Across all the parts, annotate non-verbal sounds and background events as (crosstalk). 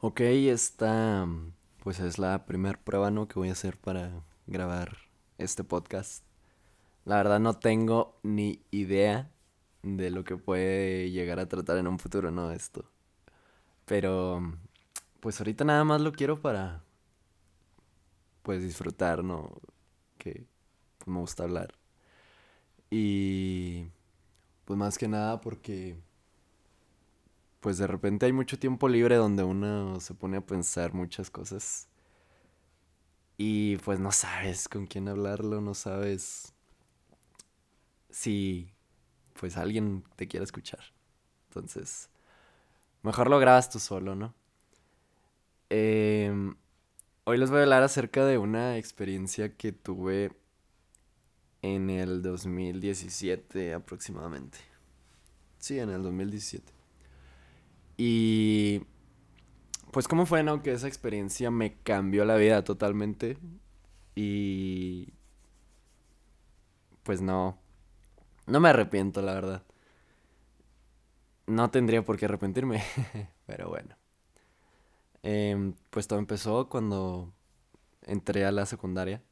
Ok, esta pues es la primera prueba ¿no? que voy a hacer para grabar este podcast. La verdad no tengo ni idea de lo que puede llegar a tratar en un futuro, ¿no? Esto. Pero pues ahorita nada más lo quiero para pues disfrutar, ¿no? Que me gusta hablar. Y pues más que nada porque pues de repente hay mucho tiempo libre donde uno se pone a pensar muchas cosas. Y pues no sabes con quién hablarlo, no sabes si pues alguien te quiere escuchar. Entonces, mejor lo grabas tú solo, ¿no? Em, hoy les voy a hablar acerca de una experiencia que tuve en el 2017 aproximadamente. Sí, en el 2017. Y pues cómo fue, ¿no? Que esa experiencia me cambió la vida totalmente. Y pues no, no me arrepiento, la verdad. No tendría por qué arrepentirme, (laughs) pero bueno. Em, pues todo empezó cuando entré a la secundaria,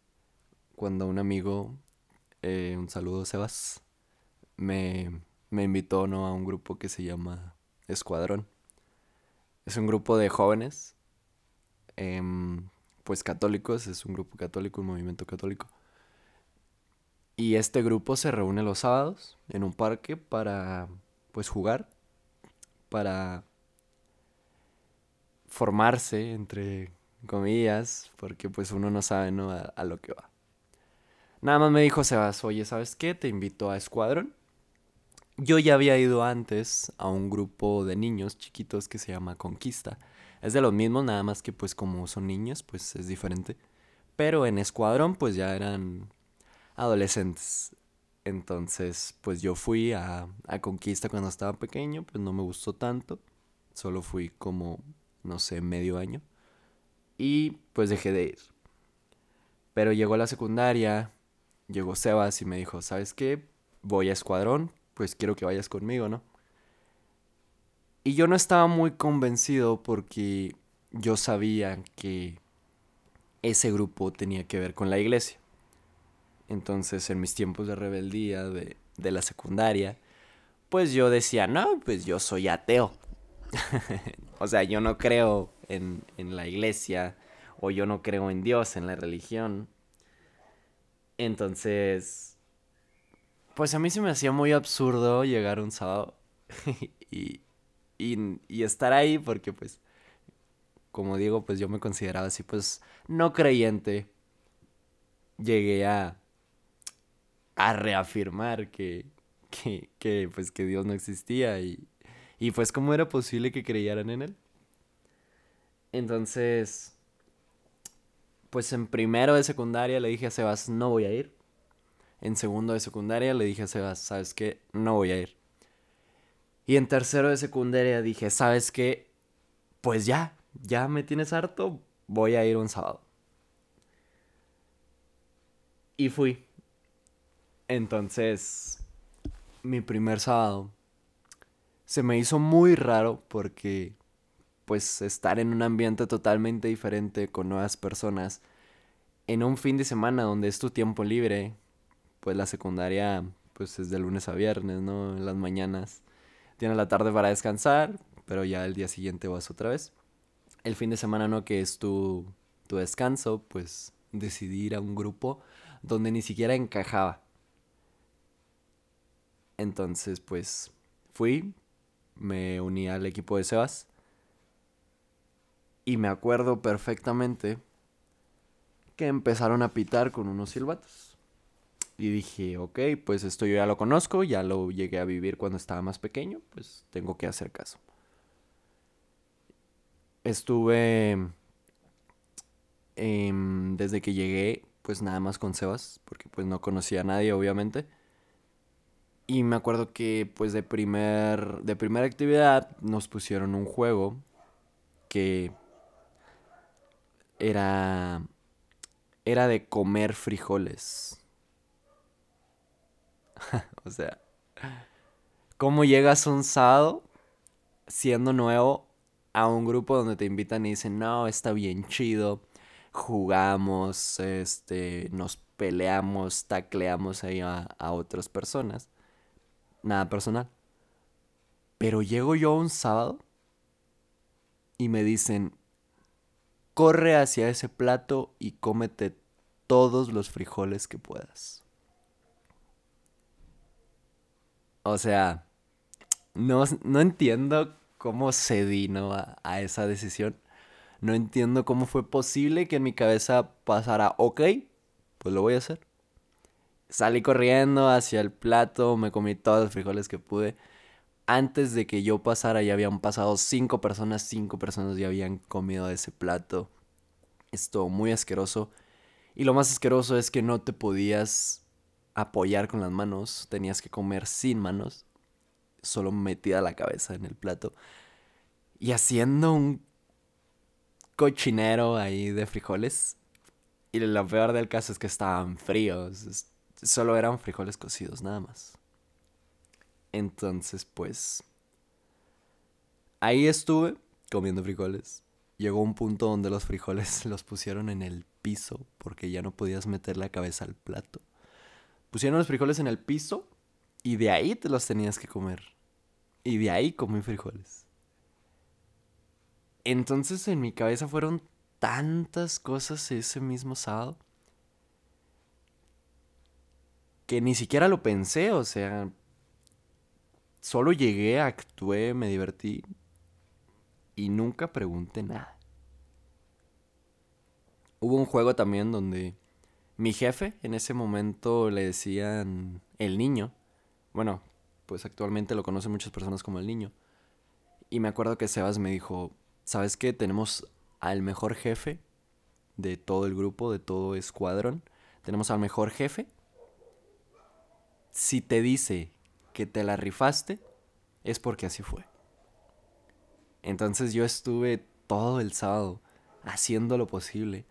cuando un amigo, eh, un saludo Sebas, me, me invitó ¿no? a un grupo que se llama Escuadrón. Es un grupo de jóvenes, em, pues católicos, es un grupo católico, un movimiento católico. Y este grupo se reúne los sábados en un parque para, pues, jugar, para formarse, entre comillas, porque pues uno no sabe, ¿no? A, a lo que va. Nada más me dijo Sebas, oye, ¿sabes qué? Te invito a Escuadrón. Yo ya había ido antes a un grupo de niños chiquitos que se llama Conquista. Es de los mismos, nada más que pues como son niños, pues es diferente. Pero en Escuadrón pues ya eran adolescentes. Entonces pues yo fui a, a Conquista cuando estaba pequeño, pues no me gustó tanto. Solo fui como, no sé, medio año. Y pues dejé de ir. Pero llegó la secundaria, llegó Sebas y me dijo, ¿sabes qué? Voy a Escuadrón, pues quiero que vayas conmigo, ¿no? Y yo no estaba muy convencido porque yo sabía que ese grupo tenía que ver con la iglesia. Entonces, en mis tiempos de rebeldía de, de la secundaria, pues yo decía, no, pues yo soy ateo. (laughs) o sea, yo no creo en, en la iglesia o yo no creo en Dios, en la religión. Entonces, pues a mí se me hacía muy absurdo llegar un sábado (laughs) y, y, estar ahí porque pues, como digo, pues yo me consideraba así pues no creyente. Llegué a, a reafirmar que, que, que, pues que Dios no existía y, y pues cómo era posible que creyeran en él. Entonces, pues en primero de secundaria le dije a Sebas, no voy a ir en segundo de secundaria le dije a Sebas, ¿sabes qué? No voy a ir. Y en tercero de secundaria dije, ¿sabes qué? Pues ya, ya me tienes harto, voy a ir un sábado. Y fui. Entonces, mi primer sábado se me hizo muy raro porque, pues, estar en un ambiente totalmente diferente con nuevas personas, en un fin de semana donde es tu tiempo libre, pues la secundaria pues es de lunes a viernes, ¿no? En las mañanas. Tienes la tarde para descansar, pero ya el día siguiente vas otra vez. El fin de semana, ¿no? Que es tu, tu descanso, pues decidí ir a un grupo donde ni siquiera encajaba. Entonces, pues fui, me uní al equipo de Sebas. Y me acuerdo perfectamente que empezaron a pitar con unos silbatos. Y dije, ok, pues esto yo ya lo conozco, ya lo llegué a vivir cuando estaba más pequeño, pues tengo que hacer caso. Estuve em, desde que llegué, pues nada más con Sebas, porque pues no conocía a nadie, obviamente. Y me acuerdo que pues de primer de primera actividad nos pusieron un juego que era era de comer frijoles. (laughs) o sea, ¿cómo llegas un sábado siendo nuevo a un grupo donde te invitan y dicen, no, está bien chido, jugamos, este, nos peleamos, tacleamos ahí a, a otras personas. Nada personal. Pero llego yo un sábado y me dicen, corre hacia ese plato y cómete todos los frijoles que puedas. O sea, no, no entiendo cómo cedí ¿no? a, a esa decisión. No entiendo cómo fue posible que en mi cabeza pasara, ok, pues lo voy a hacer. Salí corriendo hacia el plato, me comí todos los frijoles que pude. Antes de que yo pasara ya habían pasado cinco personas, cinco personas ya habían comido ese plato. Esto muy asqueroso. Y lo más asqueroso es que no te podías apoyar con las manos, tenías que comer sin manos, solo metida la cabeza en el plato. Y haciendo un cochinero ahí de frijoles. Y lo peor del caso es que estaban fríos. Solo eran frijoles cocidos, nada más. Entonces, pues... Ahí estuve comiendo frijoles. Llegó un punto donde los frijoles (laughs) los pusieron en el piso porque ya no podías meter la cabeza al plato. Pusieron los frijoles en el piso y de ahí te los tenías que comer. Y de ahí comí frijoles. Entonces en mi cabeza fueron tantas cosas ese mismo sábado que ni siquiera lo pensé, o sea, solo llegué, actué, me divertí y nunca pregunté nada. Hubo un juego también donde mi jefe en ese momento le decían el niño. Bueno, pues actualmente lo conocen muchas personas como el niño. Y me acuerdo que Sebas me dijo, ¿sabes qué? Tenemos al mejor jefe de todo el grupo, de todo escuadrón. Tenemos al mejor jefe. Si te dice que te la rifaste, es porque así fue. Entonces yo estuve todo el sábado haciendo lo posible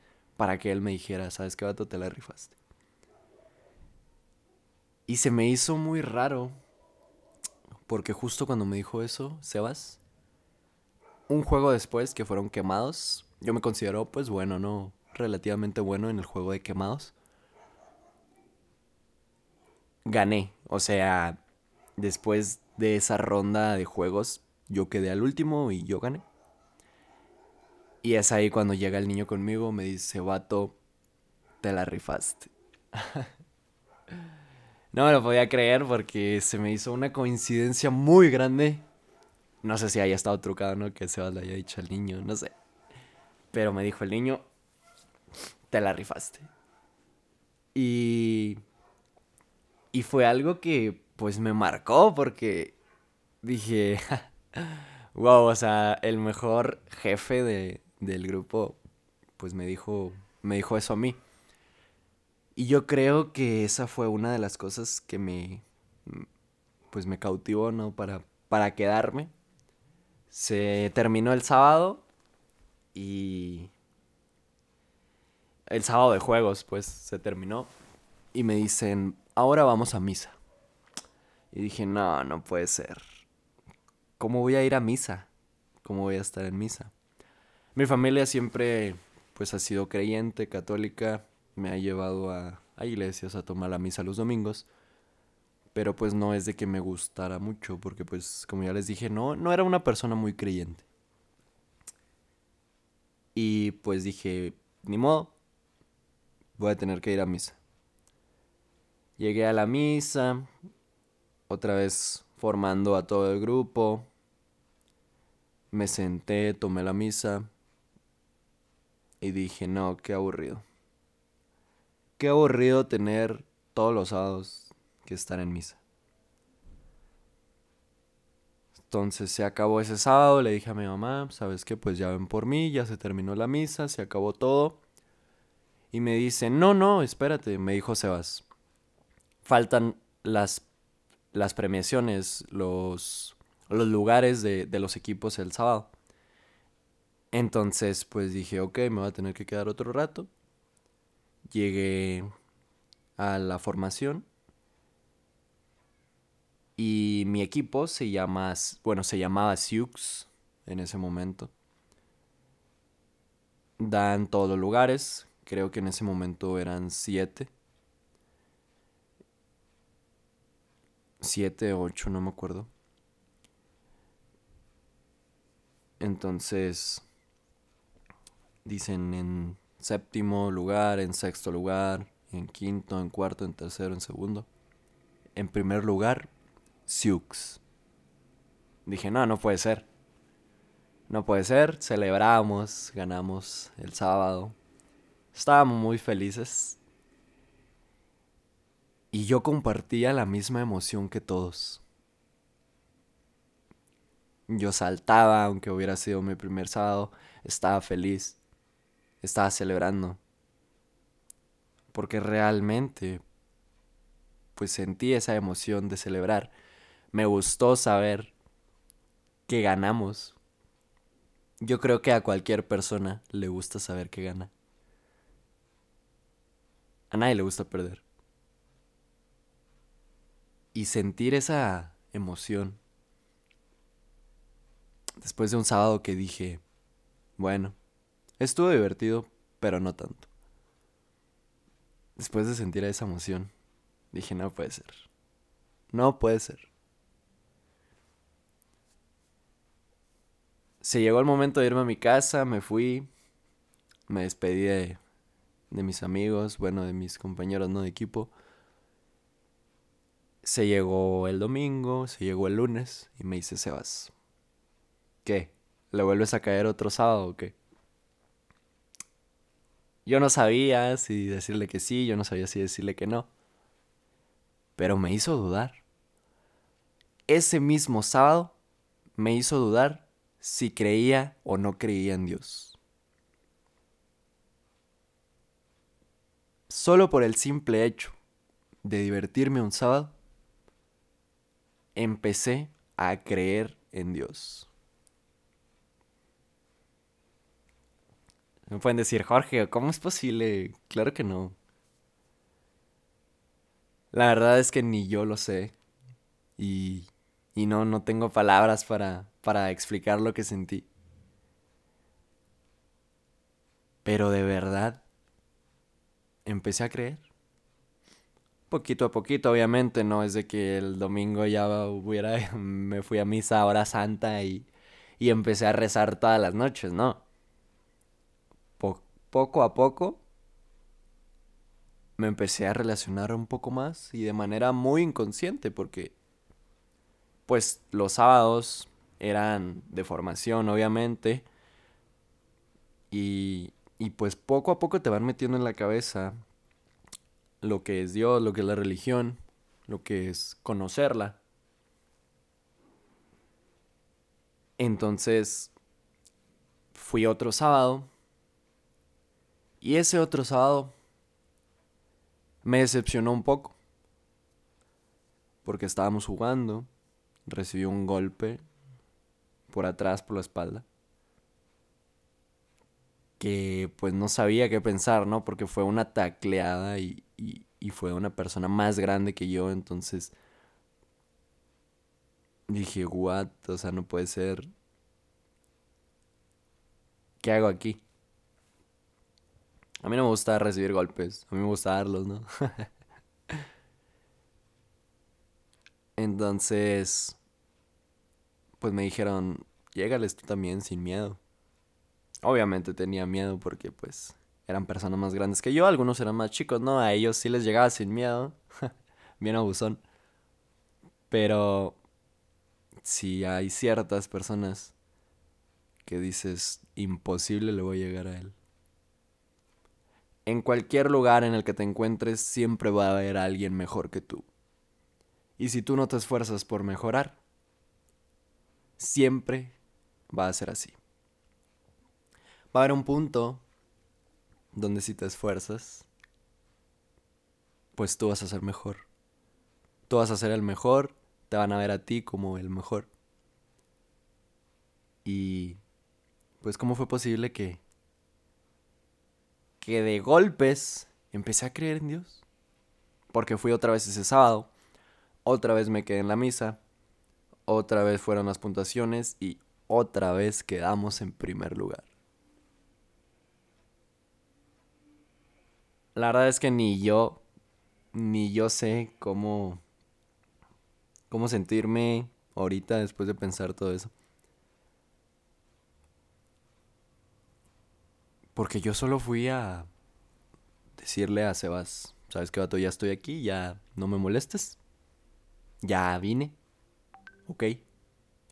para que él me dijera, ¿sabes qué, vato? Te la rifaste. Y se me hizo muy raro, porque justo cuando me dijo eso, Sebas, un juego después que fueron quemados, yo me considero pues bueno, ¿no? Relativamente bueno en el juego de quemados. Gané, o sea, después de esa ronda de juegos, yo quedé al último y yo gané. Y es ahí cuando llega el niño conmigo, me dice, vato, te la rifaste. (laughs) no me lo podía creer porque se me hizo una coincidencia muy grande no sé si haya estado trucado, ¿no? Que Sebas le haya dicho al niño, no sé. Pero me dijo el niño, te la rifaste. Y... Y fue algo que pues me marcó porque dije, (laughs) wow, o sea, el mejor jefe de, del grupo pues me dijo, me dijo eso a mí. Y yo creo que esa fue una de las cosas que me, pues me cautivó, ¿no? Para, para quedarme se terminó el sábado y el sábado de juegos, pues se terminó. Y me dicen, ahora vamos a misa. Y dije, no, no puede ser. ¿Cómo voy a ir a misa? ¿Cómo voy a estar en misa? Mi familia siempre, pues ha sido creyente, católica. Me ha llevado a, iglesias a tomar la misa los domingos pero pues no es de que me gustara mucho, porque pues como ya les dije, no, no era una persona muy creyente. Y pues dije, ni modo, voy a tener que ir a misa. Llegué a la misa, otra vez formando a todo el grupo. Me senté, tomé la misa y dije, no, qué aburrido. Qué aburrido tener todos los sábados que estar en misa. Entonces se acabó ese sábado, le dije a mi mamá, sabes que pues ya ven por mí, ya se terminó la misa, se acabó todo. Y me dice, no, no, espérate, me dijo Sebas, faltan las, las premiaciones, los, los lugares de, de los equipos el sábado. Entonces pues dije, ok, me voy a tener que quedar otro rato. Llegué a la formación y mi equipo se llama, bueno, se llamaba Sioux, en ese momento. Da en todos los lugares, creo que en ese momento eran siete. Siete, ocho, no me acuerdo. Entonces, dicen en séptimo lugar, en sexto lugar, en quinto, en cuarto, en tercero, en segundo. En primer lugar, Siux. Dije, no, no puede ser. No puede ser, celebramos, ganamos el sábado. Estábamos muy felices. Y yo compartía la misma emoción que todos. Yo saltaba, aunque hubiera sido mi primer sábado, estaba feliz, estaba celebrando. Porque realmente, pues sentí esa emoción de celebrar. Me gustó saber que ganamos. Yo creo que a cualquier persona le gusta saber que gana. A nadie le gusta perder. Y sentir esa emoción después de un sábado que dije, bueno, estuvo divertido, pero no tanto. Después de sentir esa emoción, dije, no puede ser. No puede ser. Se llegó el momento de irme a mi casa, me fui, me despedí de, mis amigos, bueno, de mis compañeros, no de equipo. Se llegó el domingo, se llegó el lunes y me dice Sebas, ¿Qué? ¿Le vuelves a caer otro sábado o qué? Yo no sabía si decirle que sí, yo no sabía si decirle que no. Pero me hizo dudar. Ese mismo sábado me hizo dudar si creía o no creía en Dios. Solo por el simple hecho de divertirme un sábado, empecé a creer en Dios. Me pueden decir, Jorge, ¿cómo es posible? Claro que no. La verdad es que ni yo lo sé. Y, y no, no tengo palabras para, para explicar lo que sentí. Pero de verdad, empecé a creer. Poquito a poquito, obviamente, no es de que el domingo ya hubiera, (laughs) me fui a misa a hora santa y, y empecé a rezar todas las noches, no poco a poco me empecé a relacionar un poco más y de manera muy inconsciente porque pues los sábados eran de formación obviamente y, y pues poco a poco te van metiendo en la cabeza lo que es Dios, lo que es la religión, lo que es conocerla. Entonces fui otro sábado y ese otro sábado me decepcionó un poco. Porque estábamos jugando, recibí un golpe por atrás, por la espalda. Que pues no sabía qué pensar, ¿no? Porque fue una tacleada y, y fue una persona más grande que yo, entonces dije, what, o sea, no puede ser. ¿Qué hago aquí? A mí no me gusta recibir golpes, a mí me gusta darlos, ¿no? (laughs) Entonces, pues me dijeron, llégales tú también sin miedo. Obviamente tenía miedo porque pues eran personas más grandes que yo, algunos eran más chicos, ¿no? A ellos sí les llegaba sin miedo, (laughs) bien abusón. Pero si hay ciertas personas que dices, imposible le voy a llegar a él en cualquier lugar en el que te encuentres siempre va a haber alguien mejor que tú. Y si tú no te esfuerzas por mejorar, siempre va a ser así. Va a haber un punto donde si te esfuerzas, pues tú vas a ser mejor. Tú vas a ser el mejor, te van a ver a ti como el mejor. Y pues cómo fue posible que que de golpes empecé a creer en Dios. Porque fui otra vez ese sábado, otra vez me quedé en la misa, otra vez fueron las puntuaciones y otra vez quedamos en primer lugar. La verdad es que ni yo, ni yo sé cómo, cómo sentirme ahorita después de pensar todo eso. Porque yo solo fui a decirle a Sebas, ¿sabes qué, vato? Ya estoy aquí, ya no me molestes. Ya vine. Ok.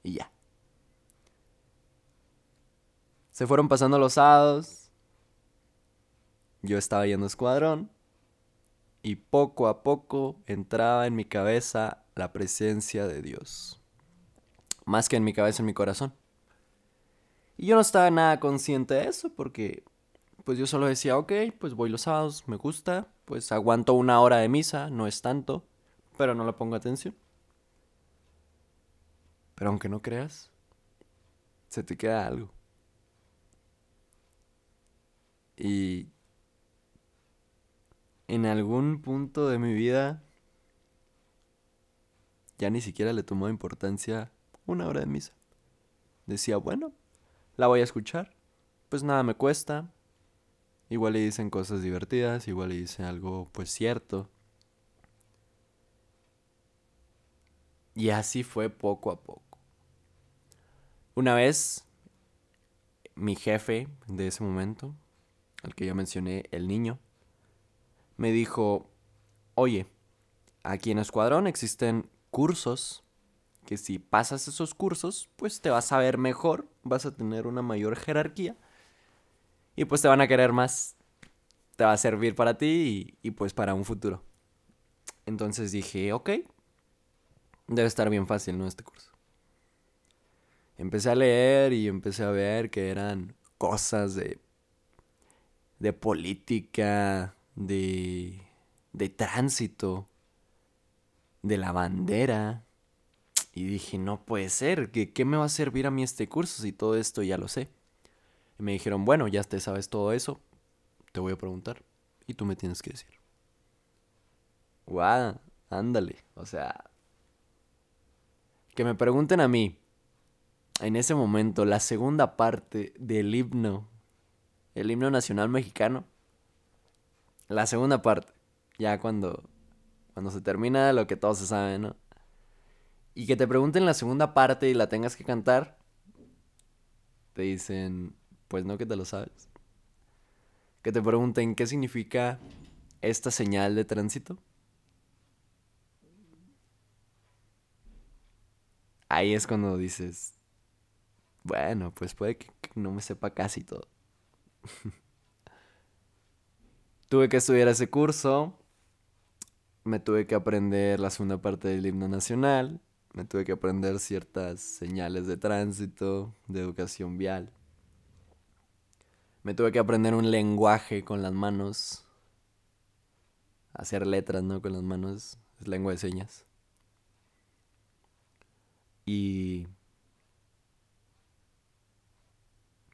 Y ya. Se fueron pasando los sábados. Yo estaba yendo a escuadrón. Y poco a poco entraba en mi cabeza la presencia de Dios. Más que en mi cabeza, en mi corazón. Y yo no estaba nada consciente de eso porque pues yo solo decía, ok, pues voy los sábados, me gusta, pues aguanto una hora de misa, no es tanto, pero no le pongo atención. Pero aunque no creas, se te queda algo. Y en algún punto de mi vida ya ni siquiera le tomó importancia una hora de misa. Decía, bueno, la voy a escuchar, pues nada me cuesta, Igual le dicen cosas divertidas, igual le dicen algo pues cierto. Y así fue poco a poco. Una vez, mi jefe de ese momento, al que ya mencioné, el niño, me dijo, oye, aquí en Escuadrón existen cursos que si pasas esos cursos, pues te vas a ver mejor, vas a tener una mayor jerarquía y pues te van a querer más. Te va a servir para ti y, pues para un futuro. Entonces dije, ok, debe estar bien fácil, ¿no? Este curso. Empecé a leer y empecé a ver que eran cosas de, de política, de, de tránsito, de la bandera. Y dije, no puede ser, ¿qué, ¿qué me va a servir a mí este curso si todo esto ya lo sé? Me dijeron, bueno, ya te sabes todo eso, te voy a preguntar y tú me tienes que decir. Guau, ándale, o sea, que me pregunten a mí, en ese momento, la segunda parte del himno, el himno nacional mexicano, la segunda parte, ya cuando, cuando se termina lo que todos se saben, ¿no? Y que te pregunten la segunda parte y la tengas que cantar, te dicen, pues no que te lo sabes. Que te pregunten qué significa esta señal de tránsito. Ahí es cuando dices, bueno, pues puede que no me sepa casi todo. (laughs) tuve que estudiar ese curso, me tuve que aprender la segunda parte del himno nacional, me tuve que aprender ciertas señales de tránsito, de educación vial. Me tuve que aprender un lenguaje con las manos. Hacer letras, ¿no? Con las manos. Es lengua de señas. Y...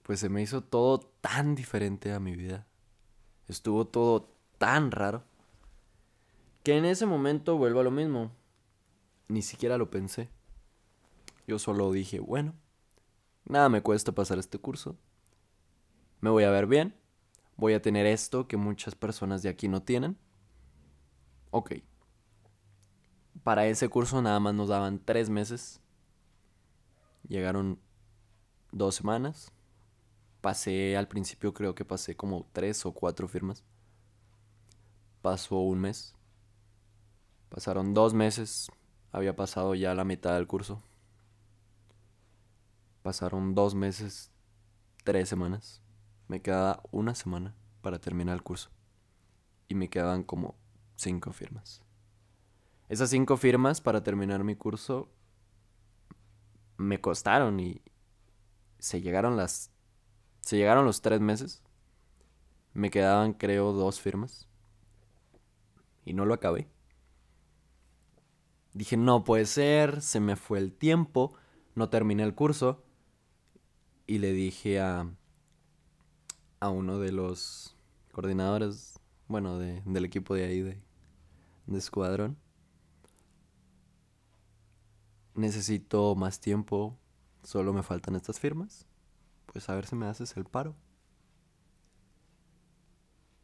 Pues se me hizo todo tan diferente a mi vida. Estuvo todo tan raro. Que en ese momento vuelvo a lo mismo. Ni siquiera lo pensé. Yo solo dije, bueno, nada me cuesta pasar este curso me voy a ver bien, voy a tener esto que muchas personas de aquí no tienen. Ok. Para ese curso nada más nos daban tres meses. Llegaron dos semanas. Pasé al principio creo que pasé como tres o cuatro firmas. Pasó un mes. Pasaron dos meses. Había pasado ya la mitad del curso. Pasaron dos meses, tres semanas me quedaba una semana para terminar el curso. Y me quedaban como cinco firmas. Esas cinco firmas para terminar mi curso me costaron y se llegaron las se llegaron los tres meses. Me quedaban creo dos firmas. Y no lo acabé. Dije, no puede ser, se me fue el tiempo, no terminé el curso. Y le dije a, a uno de los coordinadores, bueno, de, del equipo de ahí, de, de escuadrón. Necesito más tiempo, solo me faltan estas firmas, pues a ver si me haces el paro.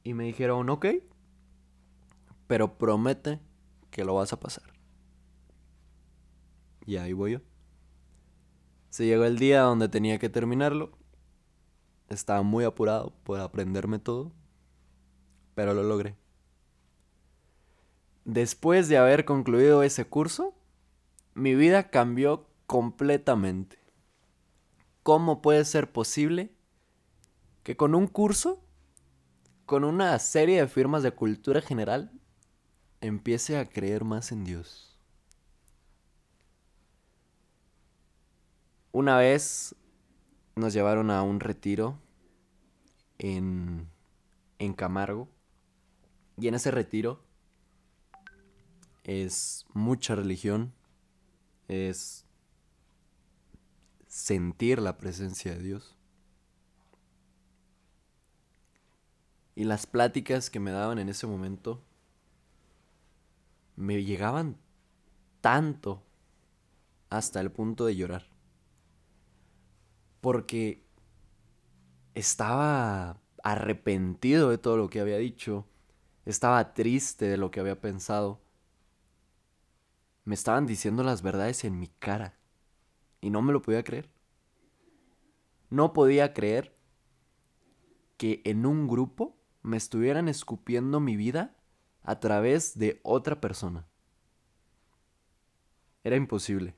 Y me dijeron, ok, pero promete que lo vas a pasar. Y ahí voy yo. Se llegó el día donde tenía que terminarlo. Estaba muy apurado por aprenderme todo, pero lo logré. Después de haber concluido ese curso, mi vida cambió completamente. ¿Cómo puede ser posible que con un curso, con una serie de firmas de cultura general, empiece a creer más en Dios? Una vez nos llevaron a un retiro en, en Camargo y en ese retiro es mucha religión, es sentir la presencia de Dios. Y las pláticas que me daban en ese momento me llegaban tanto hasta el punto de llorar. Porque estaba arrepentido de todo lo que había dicho, estaba triste de lo que había pensado me estaban diciendo las verdades en mi cara. Y no me lo podía creer. No podía creer que en un grupo me estuvieran escupiendo mi vida a través de otra persona. Era imposible.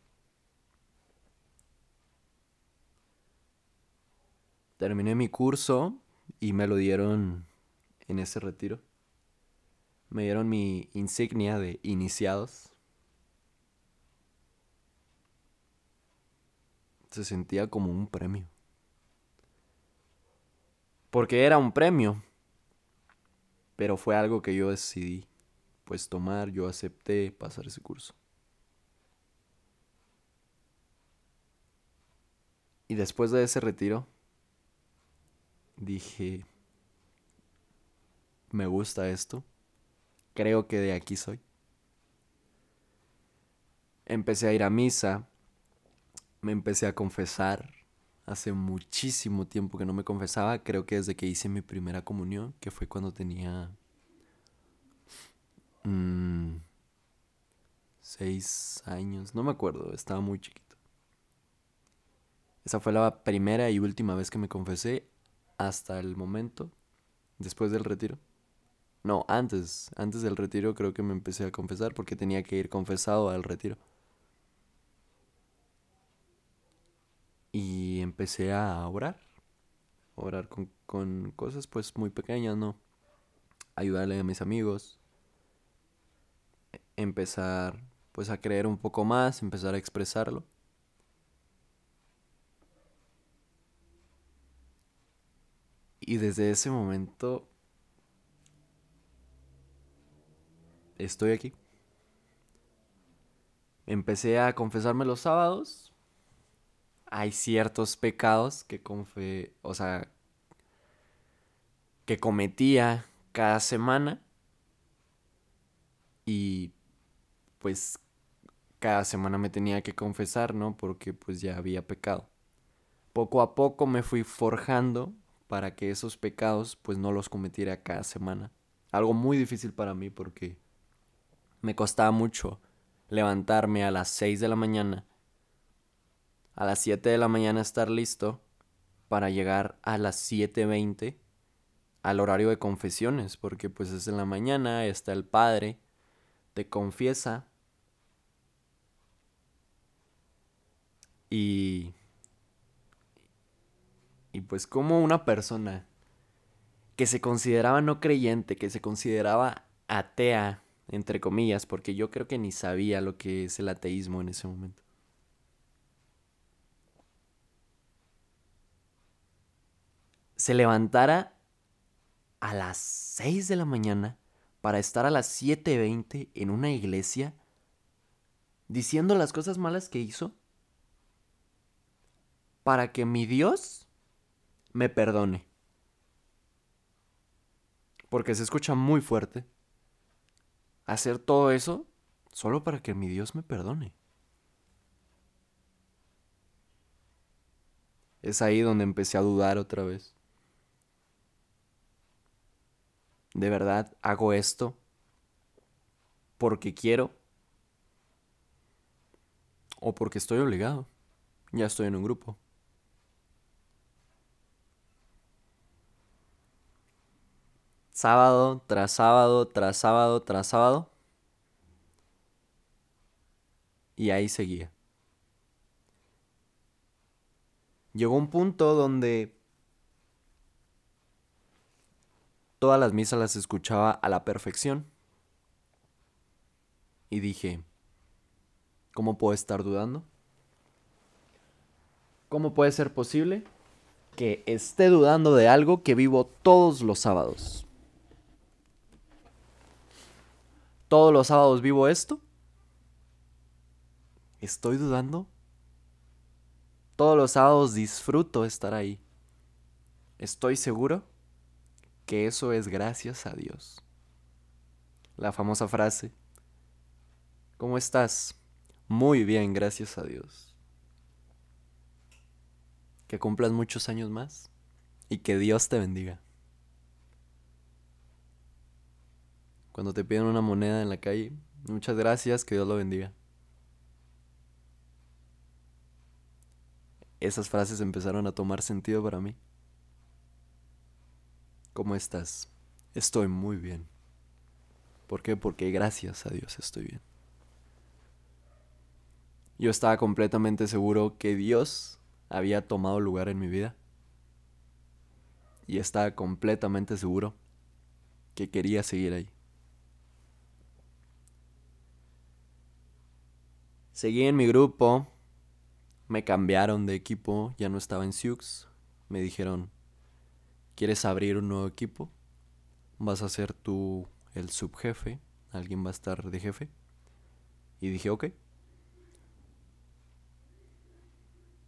Terminé mi curso y me lo dieron en ese retiro. Me dieron mi insignia de iniciados. se sentía como un premio. Porque era un premio, pero fue algo que yo decidí pues tomar, yo acepté pasar ese curso. Y después de ese retiro, dije, me gusta esto, creo que de aquí soy. Empecé a ir a misa, me empecé a confesar. Hace muchísimo tiempo que no me confesaba, creo que desde que hice mi primera comunión, que fue cuando tenía mm, seis años, no me acuerdo, estaba muy chiquito. Esa fue la primera y última vez que me confesé hasta el momento, después del retiro. No, antes, antes del retiro creo que me empecé a confesar porque tenía que ir confesado al retiro. Y empecé a orar. Orar con, cosas pues muy pequeñas, ¿no? Ayudarle a mis amigos. Empezar pues a creer un poco más, empezar a expresarlo. Y desde ese momento estoy aquí. Empecé a confesarme los sábados hay ciertos pecados que confe o sea, que cometía cada semana y pues cada semana me tenía que confesar, ¿no? Porque pues ya había pecado. Poco a poco me fui forjando para que esos pecados pues no los cometiera cada semana. Algo muy difícil para mí porque me costaba mucho levantarme a las 6 de la mañana a las 7 de la mañana estar listo para llegar a las 7.20 al horario de confesiones, porque pues es en la mañana, está el padre, te confiesa y... Y pues como una persona que se consideraba no creyente, que se consideraba atea, entre comillas, porque yo creo que ni sabía lo que es el ateísmo en ese momento. se levantara a las 6 de la mañana para estar a las 7.20 en una iglesia diciendo las cosas malas que hizo para que mi Dios me perdone. Porque se escucha muy fuerte. Hacer todo eso solo para que mi Dios me perdone. Es ahí donde empecé a dudar otra vez. ¿De verdad hago esto porque quiero? ¿O porque estoy obligado? Ya estoy en un grupo. Sábado tras sábado, tras sábado, tras sábado. Y ahí seguía. Llegó un punto donde todas las misas las escuchaba a la perfección. Y dije, ¿cómo puedo estar dudando? ¿Cómo puede ser posible que esté dudando de algo que vivo todos los sábados? ¿Todos los sábados vivo esto? ¿Estoy dudando? Todos los sábados disfruto estar ahí. Estoy seguro que eso es gracias a Dios. La famosa frase, ¿cómo estás? Muy bien, gracias a Dios. Que cumplas muchos años más y que Dios te bendiga. Cuando te piden una moneda en la calle, muchas gracias, que Dios lo bendiga. esas frases empezaron a tomar sentido para mí. ¿Cómo estás? Estoy muy bien. ¿Por qué? Porque gracias a Dios estoy bien. Yo estaba completamente seguro que Dios había tomado lugar en mi vida. Y estaba completamente seguro que quería seguir ahí. Seguí en mi grupo, me cambiaron de equipo, ya no estaba en Sioux. Me dijeron, ¿quieres abrir un nuevo equipo? Vas a ser tú el subjefe, alguien va a estar de jefe. Y dije, ok.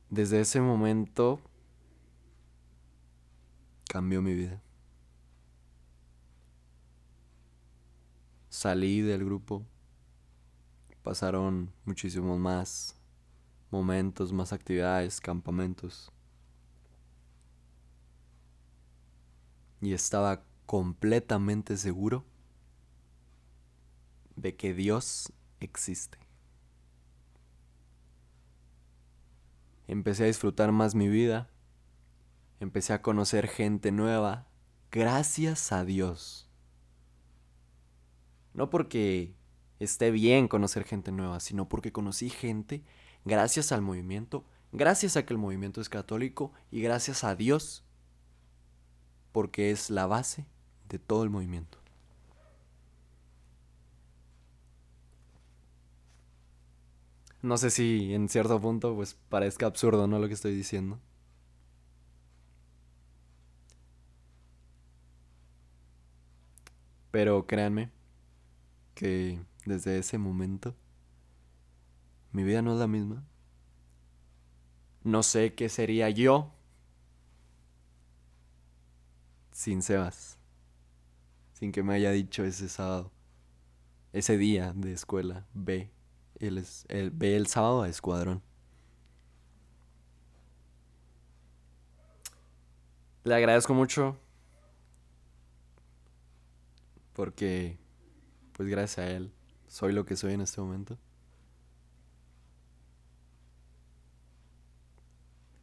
Desde ese momento cambió mi vida. Salí del grupo, pasaron muchísimos más momentos, más actividades, campamentos. Y estaba completamente seguro de que Dios existe. Empecé a disfrutar más mi vida, empecé a conocer gente nueva, gracias a Dios. No porque esté bien conocer gente nueva, sino porque conocí gente gracias al movimiento, gracias a que el movimiento es católico y gracias a Dios, porque es la base de todo el movimiento. No sé si en cierto punto pues parezca absurdo, ¿no? Lo que estoy diciendo. Pero créanme que desde ese momento mi vida no es la misma. No sé qué sería yo sin Sebas. Sin que me haya dicho ese sábado. Ese día de escuela. Ve. El, el, ve el sábado a Escuadrón. Le agradezco mucho. Porque, pues gracias a él, soy lo que soy en este momento.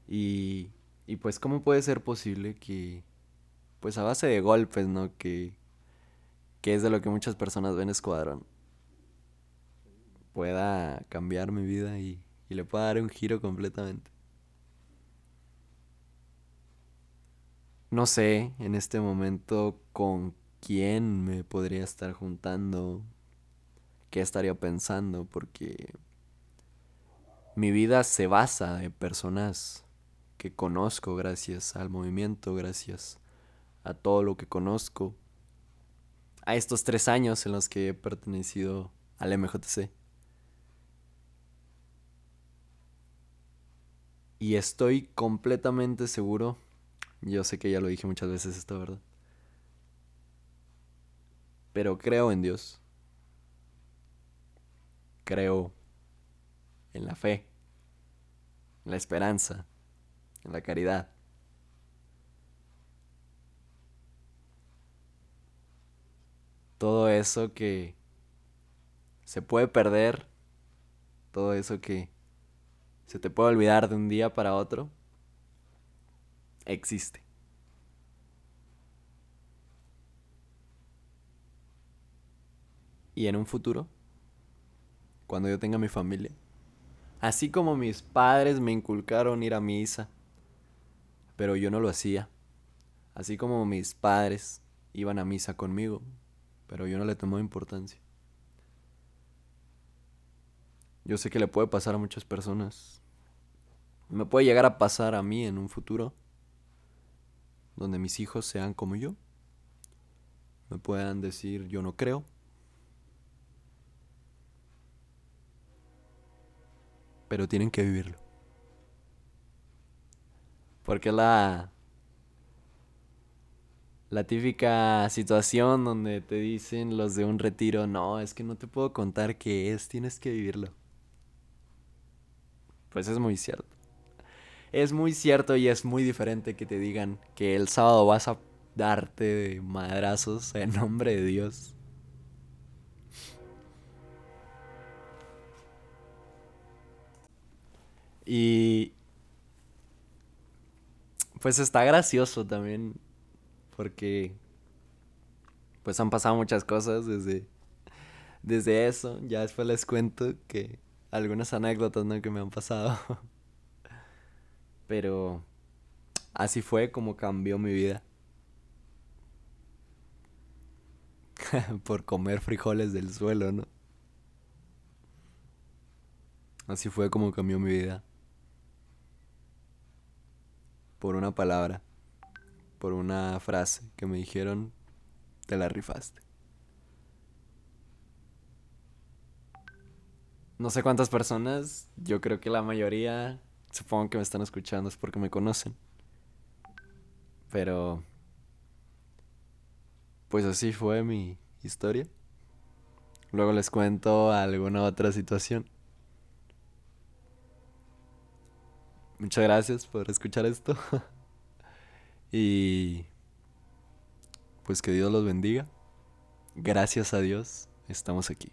Y, y pues cómo puede ser posible que, pues a base de golpes, ¿no? Que, que es de lo que muchas personas ven Escuadrón, pueda cambiar mi vida y, y le pueda dar un giro completamente. No sé en este momento con quién me podría estar juntando, qué estaría pensando, porque mi vida se basa en personas que conozco gracias al movimiento, gracias a todo lo que conozco, a estos tres años en los que he pertenecido al MJC. Y estoy completamente seguro, yo sé que ya lo dije muchas veces esto, ¿verdad? Pero creo en Dios. Creo en la fe, en la esperanza en la caridad. Todo eso que se puede perder, todo eso que se te puede olvidar de un día para otro, existe. Y en un futuro, cuando yo tenga mi familia, así como mis padres me inculcaron ir a misa, pero yo no lo hacía, así como mis padres iban a misa conmigo, pero yo no le tomé importancia. Yo sé que le puede pasar a muchas personas. Me puede llegar a pasar a mí en un futuro donde mis hijos sean como yo. Me puedan decir yo no creo. Pero tienen que vivirlo. Porque la la típica situación donde te dicen los de un retiro, no, es que no te puedo contar qué es, tienes que vivirlo. Pues es muy cierto. Es muy cierto y es muy diferente que te digan que el sábado vas a darte de madrazos en nombre de Dios. Y pues está gracioso también porque pues han pasado muchas cosas desde desde eso, ya después les cuento que algunas anécdotas ¿no? que me han pasado. (laughs) Pero así fue como cambió mi vida. (laughs) Por comer frijoles del suelo, ¿no? Así fue como cambió mi vida. Por una palabra, por una frase que me dijeron, te la rifaste. no sé cuántas personas, yo creo que la mayoría, supongo que me están escuchando es porque me conocen. Pero, pues así fue mi historia. Luego les cuento alguna otra situación. Muchas gracias por escuchar esto. (laughs) y pues que Dios los bendiga. Gracias a Dios estamos aquí.